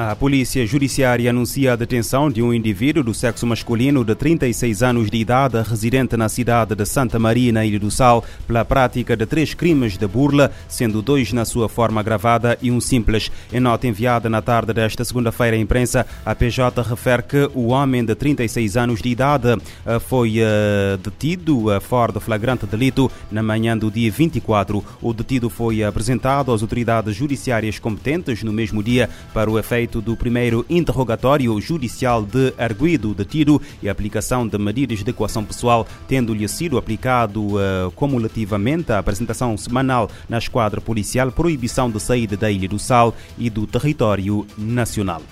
A Polícia Judiciária anuncia a detenção de um indivíduo do sexo masculino de 36 anos de idade, residente na cidade de Santa Maria, na Ilha do Sal, pela prática de três crimes de burla, sendo dois na sua forma agravada e um simples. Em nota enviada na tarde desta segunda-feira à imprensa, a PJ refere que o homem de 36 anos de idade eh, foi eh, detido eh, fora de flagrante delito na manhã do dia 24. O detido foi apresentado às autoridades judiciárias competentes no mesmo dia para o efeito do primeiro interrogatório judicial de arguido detido e aplicação de medidas de equação pessoal, tendo-lhe sido aplicado uh, cumulativamente a apresentação semanal na esquadra policial, proibição de saída da Ilha do Sal e do território nacional.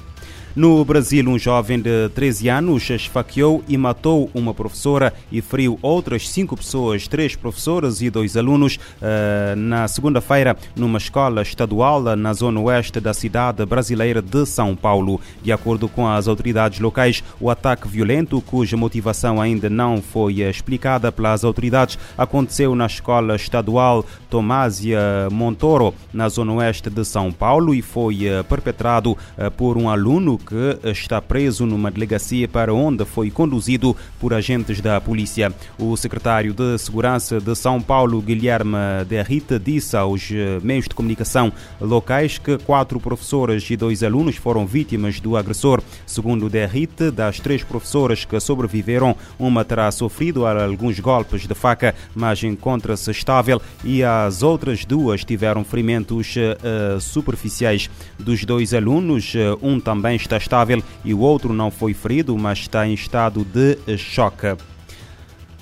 No Brasil, um jovem de 13 anos esfaqueou e matou uma professora e feriu outras cinco pessoas, três professoras e dois alunos, uh, na segunda-feira, numa escola estadual na zona oeste da cidade brasileira de São Paulo. De acordo com as autoridades locais, o ataque violento, cuja motivação ainda não foi explicada pelas autoridades, aconteceu na escola estadual Tomásia Montoro, na zona oeste de São Paulo, e foi uh, perpetrado por um aluno que está preso numa delegacia para onde foi conduzido por agentes da polícia. O secretário de Segurança de São Paulo, Guilherme Derrita, disse aos eh, meios de comunicação locais que quatro professoras e dois alunos foram vítimas do agressor. Segundo Derrita, das três professoras que sobreviveram, uma terá sofrido alguns golpes de faca, mas encontra-se estável e as outras duas tiveram ferimentos uh, superficiais. Dos dois alunos, um também está está estável e o outro não foi ferido, mas está em estado de choque.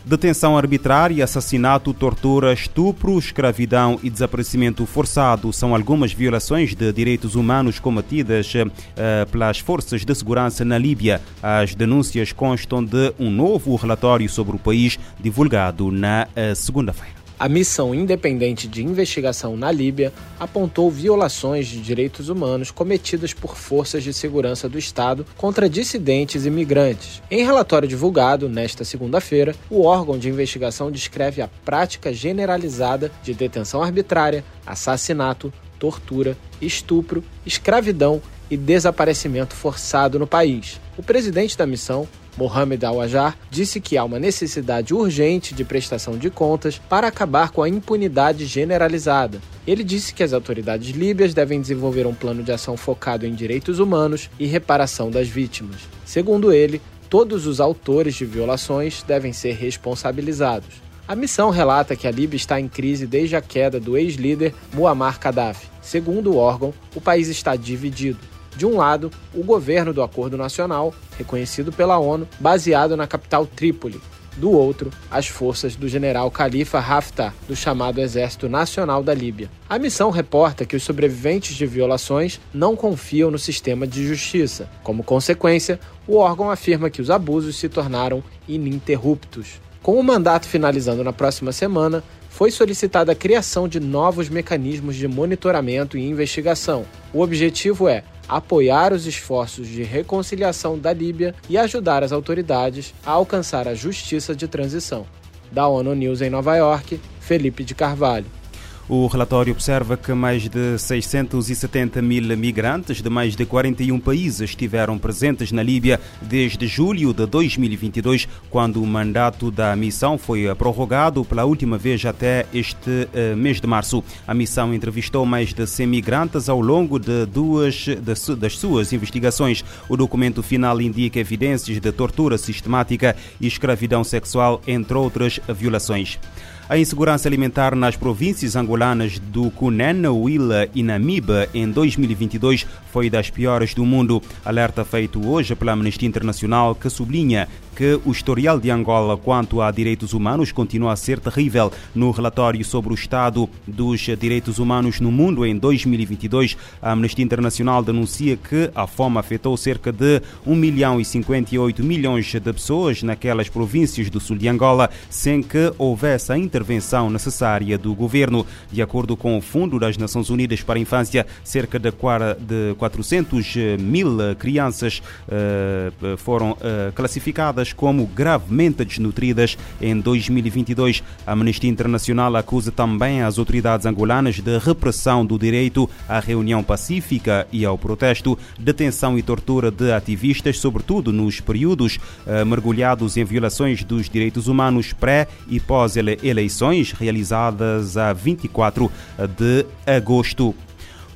Detenção arbitrária, assassinato, tortura, estupro, escravidão e desaparecimento forçado são algumas violações de direitos humanos cometidas uh, pelas forças de segurança na Líbia. As denúncias constam de um novo relatório sobre o país divulgado na uh, segunda-feira. A missão independente de investigação na Líbia apontou violações de direitos humanos cometidas por forças de segurança do Estado contra dissidentes e migrantes. Em relatório divulgado nesta segunda-feira, o órgão de investigação descreve a prática generalizada de detenção arbitrária, assassinato, tortura, estupro, escravidão e desaparecimento forçado no país. O presidente da missão, Mohamed Al-Ajar, disse que há uma necessidade urgente de prestação de contas para acabar com a impunidade generalizada. Ele disse que as autoridades líbias devem desenvolver um plano de ação focado em direitos humanos e reparação das vítimas. Segundo ele, todos os autores de violações devem ser responsabilizados. A missão relata que a Líbia está em crise desde a queda do ex-líder Muammar Gaddafi. Segundo o órgão, o país está dividido. De um lado, o governo do Acordo Nacional, reconhecido pela ONU, baseado na capital Trípoli. Do outro, as forças do general Khalifa Haftar, do chamado Exército Nacional da Líbia. A missão reporta que os sobreviventes de violações não confiam no sistema de justiça. Como consequência, o órgão afirma que os abusos se tornaram ininterruptos. Com o mandato finalizando na próxima semana, foi solicitada a criação de novos mecanismos de monitoramento e investigação. O objetivo é apoiar os esforços de reconciliação da Líbia e ajudar as autoridades a alcançar a justiça de transição. Da ONU News em Nova York, Felipe de Carvalho. O relatório observa que mais de 670 mil migrantes de mais de 41 países estiveram presentes na Líbia desde julho de 2022, quando o mandato da missão foi prorrogado pela última vez até este uh, mês de março. A missão entrevistou mais de 100 migrantes ao longo de duas das suas investigações. O documento final indica evidências de tortura sistemática e escravidão sexual, entre outras violações. A insegurança alimentar nas províncias angolanas do Cunene, Huila e Namibe em 2022 foi das piores do mundo. Alerta feito hoje pela Amnistia Internacional que sublinha que o historial de Angola quanto a direitos humanos continua a ser terrível. No relatório sobre o estado dos direitos humanos no mundo em 2022, a Amnistia Internacional denuncia que a fome afetou cerca de 1 milhão e 58 milhões de pessoas naquelas províncias do sul de Angola, sem que houvesse a intervenção necessária do governo. De acordo com o Fundo das Nações Unidas para a Infância, cerca de 400 mil crianças uh, foram uh, classificadas como gravemente desnutridas em 2022. A Amnistia Internacional acusa também as autoridades angolanas de repressão do direito à reunião pacífica e ao protesto, detenção e tortura de ativistas, sobretudo nos períodos eh, mergulhados em violações dos direitos humanos pré e pós-eleições realizadas a 24 de agosto.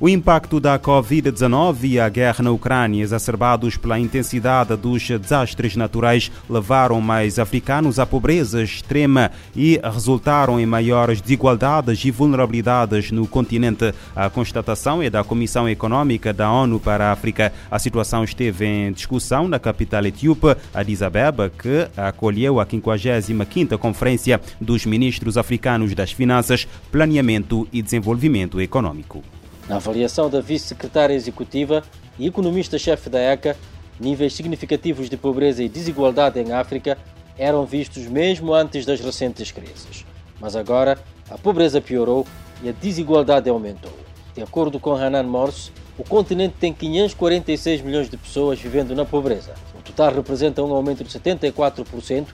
O impacto da Covid-19 e a guerra na Ucrânia, exacerbados pela intensidade dos desastres naturais, levaram mais africanos à pobreza extrema e resultaram em maiores desigualdades e vulnerabilidades no continente. A constatação é da Comissão Econômica da ONU para a África. A situação esteve em discussão na capital etíope, Addis Abeba, que acolheu a 55ª Conferência dos Ministros Africanos das Finanças, Planeamento e Desenvolvimento Econômico. Na avaliação da vice-secretária executiva e economista-chefe da ECA, níveis significativos de pobreza e desigualdade em África eram vistos mesmo antes das recentes crises. Mas agora a pobreza piorou e a desigualdade aumentou. De acordo com Hanan Morse, o continente tem 546 milhões de pessoas vivendo na pobreza. O total representa um aumento de 74%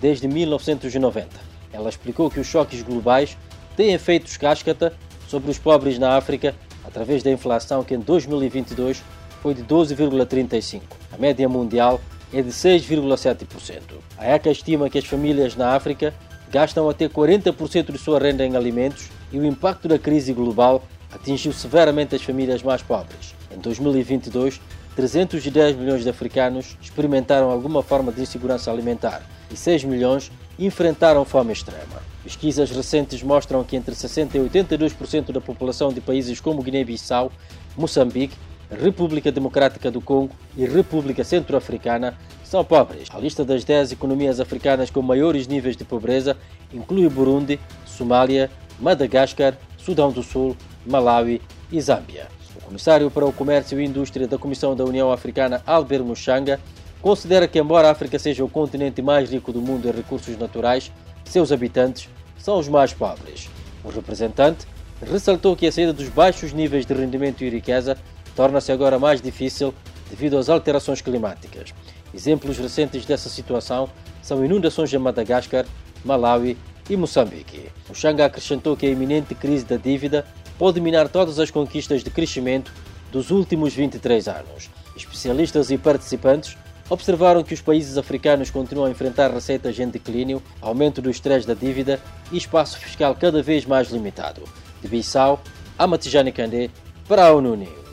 desde 1990. Ela explicou que os choques globais têm efeitos cascata sobre os pobres na África através da inflação que em 2022 foi de 12,35%. A média mundial é de 6,7%. A ECA estima que as famílias na África gastam até 40% de sua renda em alimentos e o impacto da crise global atingiu severamente as famílias mais pobres. Em 2022, 310 milhões de africanos experimentaram alguma forma de insegurança alimentar e 6 milhões enfrentaram fome extrema. Pesquisas recentes mostram que entre 60% e 82% da população de países como Guiné-Bissau, Moçambique, República Democrática do Congo e República Centro-Africana são pobres. A lista das 10 economias africanas com maiores níveis de pobreza inclui Burundi, Somália, Madagascar, Sudão do Sul, Malawi e Zâmbia. O comissário para o Comércio e Indústria da Comissão da União Africana, Albert Muchanga, considera que, embora a África seja o continente mais rico do mundo em recursos naturais, seus habitantes são os mais pobres. O representante ressaltou que a saída dos baixos níveis de rendimento e riqueza torna-se agora mais difícil devido às alterações climáticas. Exemplos recentes dessa situação são inundações em Madagascar, Malawi e Moçambique. O Xanga acrescentou que a iminente crise da dívida pode minar todas as conquistas de crescimento dos últimos 23 anos. Especialistas e participantes observaram que os países africanos continuam a enfrentar receitas em declínio, aumento do estresse da dívida e espaço fiscal cada vez mais limitado. De Bissau, a Matijane Kandé, para a ONU News.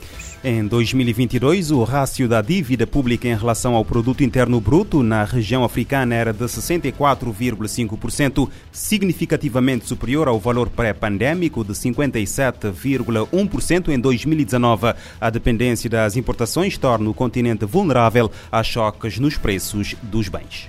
Em 2022, o rácio da dívida pública em relação ao produto interno bruto na região africana era de 64,5%, significativamente superior ao valor pré-pandêmico de 57,1% em 2019. A dependência das importações torna o continente vulnerável a choques nos preços dos bens.